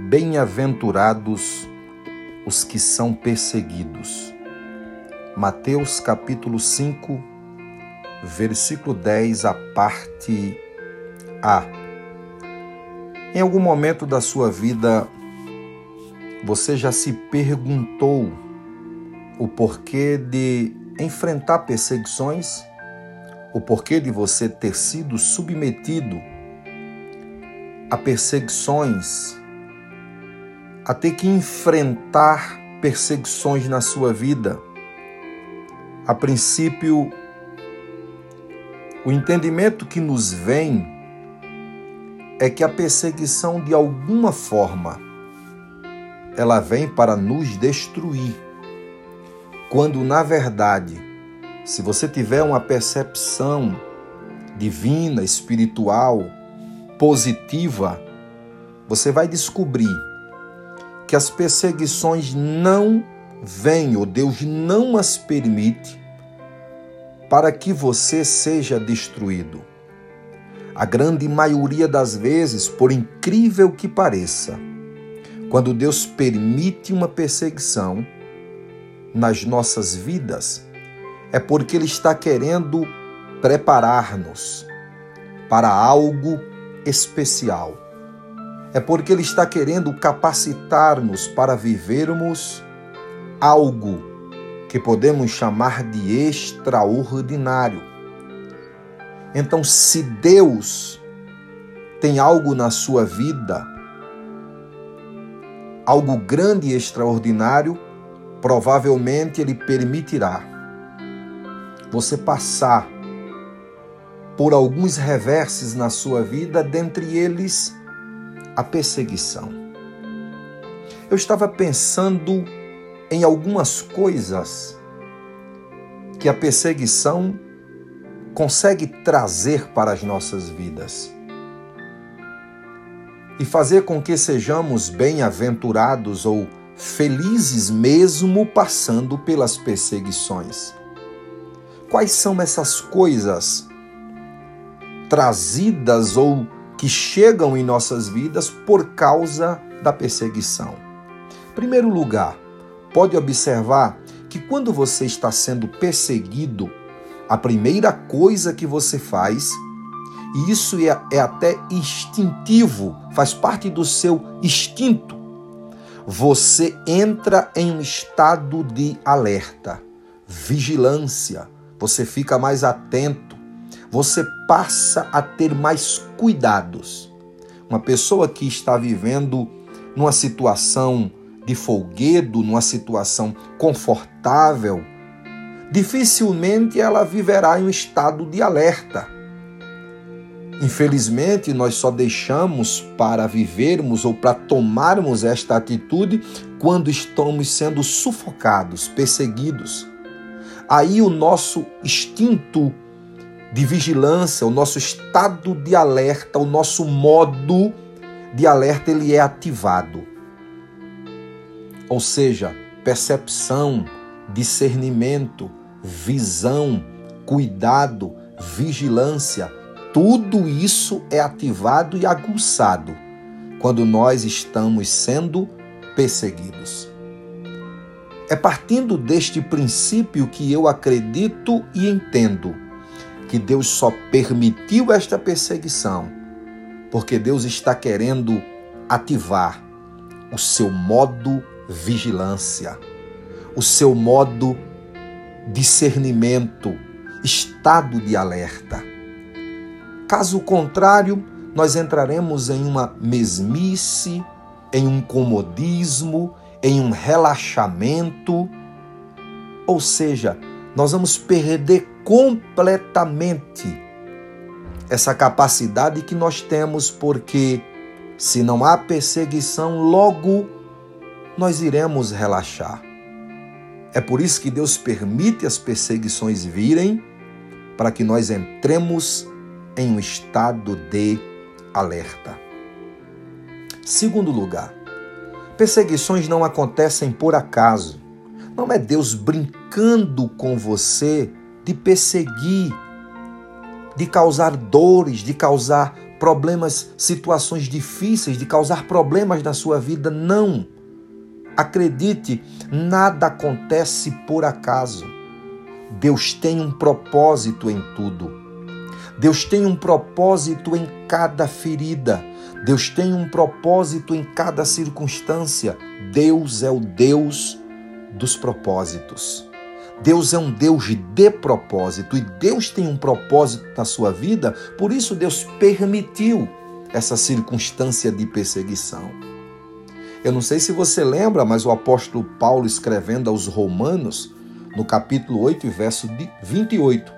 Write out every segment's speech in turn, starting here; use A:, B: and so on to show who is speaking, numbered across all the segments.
A: Bem-aventurados os que são perseguidos. Mateus capítulo 5, versículo 10, a parte A. Em algum momento da sua vida, você já se perguntou o porquê de enfrentar perseguições? O porquê de você ter sido submetido a perseguições a ter que enfrentar perseguições na sua vida. A princípio, o entendimento que nos vem é que a perseguição, de alguma forma, ela vem para nos destruir. Quando, na verdade, se você tiver uma percepção divina, espiritual, positiva, você vai descobrir que as perseguições não vêm, ou Deus não as permite, para que você seja destruído. A grande maioria das vezes, por incrível que pareça, quando Deus permite uma perseguição nas nossas vidas, é porque Ele está querendo preparar-nos para algo especial é porque Ele está querendo capacitar-nos para vivermos algo que podemos chamar de extraordinário. Então, se Deus tem algo na sua vida, algo grande e extraordinário, provavelmente Ele permitirá você passar por alguns reverses na sua vida, dentre eles a perseguição. Eu estava pensando em algumas coisas que a perseguição consegue trazer para as nossas vidas e fazer com que sejamos bem-aventurados ou felizes mesmo passando pelas perseguições. Quais são essas coisas trazidas ou que chegam em nossas vidas por causa da perseguição. Primeiro lugar, pode observar que quando você está sendo perseguido, a primeira coisa que você faz, e isso é, é até instintivo, faz parte do seu instinto, você entra em um estado de alerta, vigilância, você fica mais atento você passa a ter mais cuidados. Uma pessoa que está vivendo numa situação de folguedo, numa situação confortável, dificilmente ela viverá em um estado de alerta. Infelizmente, nós só deixamos para vivermos ou para tomarmos esta atitude quando estamos sendo sufocados, perseguidos. Aí o nosso instinto de vigilância, o nosso estado de alerta, o nosso modo de alerta ele é ativado. Ou seja, percepção, discernimento, visão, cuidado, vigilância, tudo isso é ativado e aguçado quando nós estamos sendo perseguidos. É partindo deste princípio que eu acredito e entendo que Deus só permitiu esta perseguição porque Deus está querendo ativar o seu modo vigilância, o seu modo discernimento, estado de alerta. Caso contrário, nós entraremos em uma mesmice, em um comodismo, em um relaxamento, ou seja, nós vamos perder completamente essa capacidade que nós temos, porque se não há perseguição, logo nós iremos relaxar. É por isso que Deus permite as perseguições virem, para que nós entremos em um estado de alerta. Segundo lugar, perseguições não acontecem por acaso. Não é Deus brincando com você de perseguir, de causar dores, de causar problemas, situações difíceis, de causar problemas na sua vida. Não. Acredite, nada acontece por acaso. Deus tem um propósito em tudo. Deus tem um propósito em cada ferida. Deus tem um propósito em cada circunstância. Deus é o Deus dos propósitos. Deus é um Deus de propósito e Deus tem um propósito na sua vida, por isso Deus permitiu essa circunstância de perseguição. Eu não sei se você lembra, mas o apóstolo Paulo escrevendo aos Romanos, no capítulo 8, verso 28,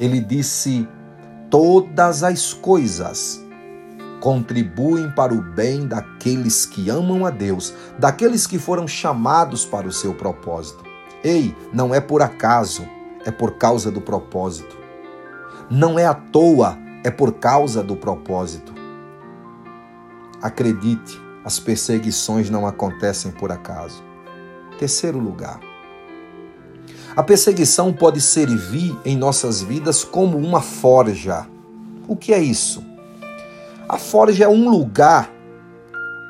A: ele disse: Todas as coisas contribuem para o bem daqueles que amam a Deus, daqueles que foram chamados para o seu propósito. Ei, não é por acaso, é por causa do propósito. Não é à toa, é por causa do propósito. Acredite, as perseguições não acontecem por acaso. Terceiro lugar. A perseguição pode servir em nossas vidas como uma forja. O que é isso? A forja é um lugar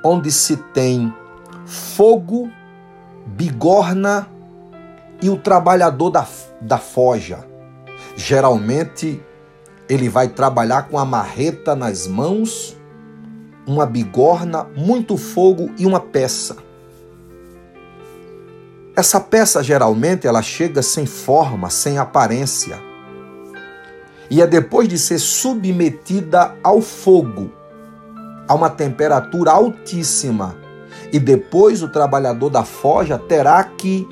A: onde se tem fogo, bigorna e o trabalhador da, da forja. Geralmente ele vai trabalhar com a marreta nas mãos, uma bigorna, muito fogo e uma peça. Essa peça geralmente ela chega sem forma, sem aparência. E é depois de ser submetida ao fogo, a uma temperatura altíssima, e depois o trabalhador da forja terá que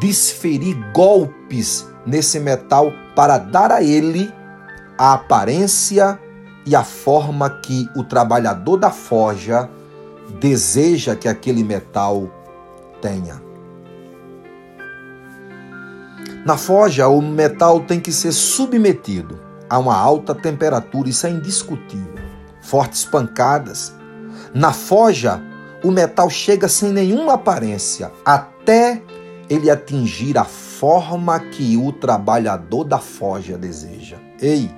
A: desferir golpes nesse metal para dar a ele a aparência e a forma que o trabalhador da forja deseja que aquele metal tenha. Na forja, o metal tem que ser submetido a uma alta temperatura, isso é indiscutível. Fortes pancadas. Na forja, o metal chega sem nenhuma aparência até ele atingir a forma que o trabalhador da forja deseja. Ei,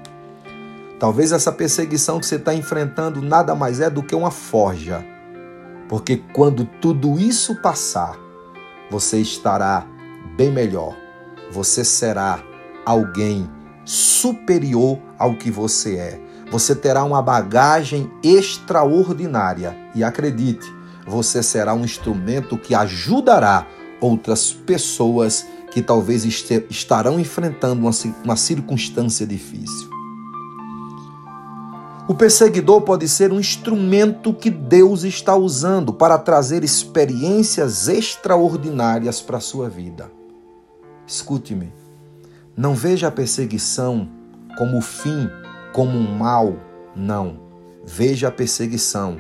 A: talvez essa perseguição que você está enfrentando nada mais é do que uma forja, porque quando tudo isso passar, você estará bem melhor, você será alguém superior ao que você é. Você terá uma bagagem extraordinária e acredite, você será um instrumento que ajudará outras pessoas que talvez estarão enfrentando uma, circunstância difícil. O perseguidor pode ser um instrumento que Deus está usando para trazer experiências extraordinárias para a sua vida. Escute-me, não veja a perseguição como o fim, como um mal, não. Veja a perseguição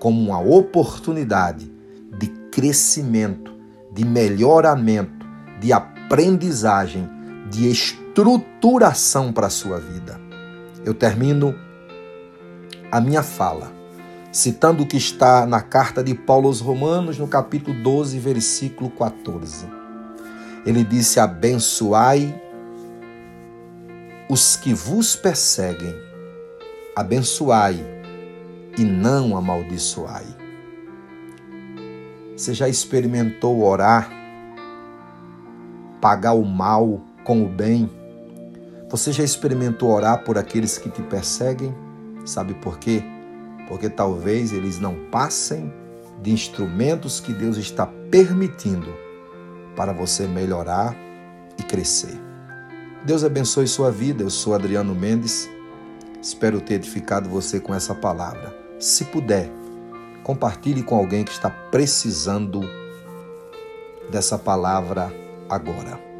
A: como uma oportunidade de crescimento de melhoramento, de aprendizagem, de estruturação para a sua vida. Eu termino a minha fala citando o que está na carta de Paulo aos Romanos, no capítulo 12, versículo 14. Ele disse: Abençoai os que vos perseguem, abençoai e não amaldiçoai. Você já experimentou orar, pagar o mal com o bem? Você já experimentou orar por aqueles que te perseguem? Sabe por quê? Porque talvez eles não passem de instrumentos que Deus está permitindo para você melhorar e crescer. Deus abençoe sua vida. Eu sou Adriano Mendes. Espero ter edificado você com essa palavra. Se puder, Compartilhe com alguém que está precisando dessa palavra agora.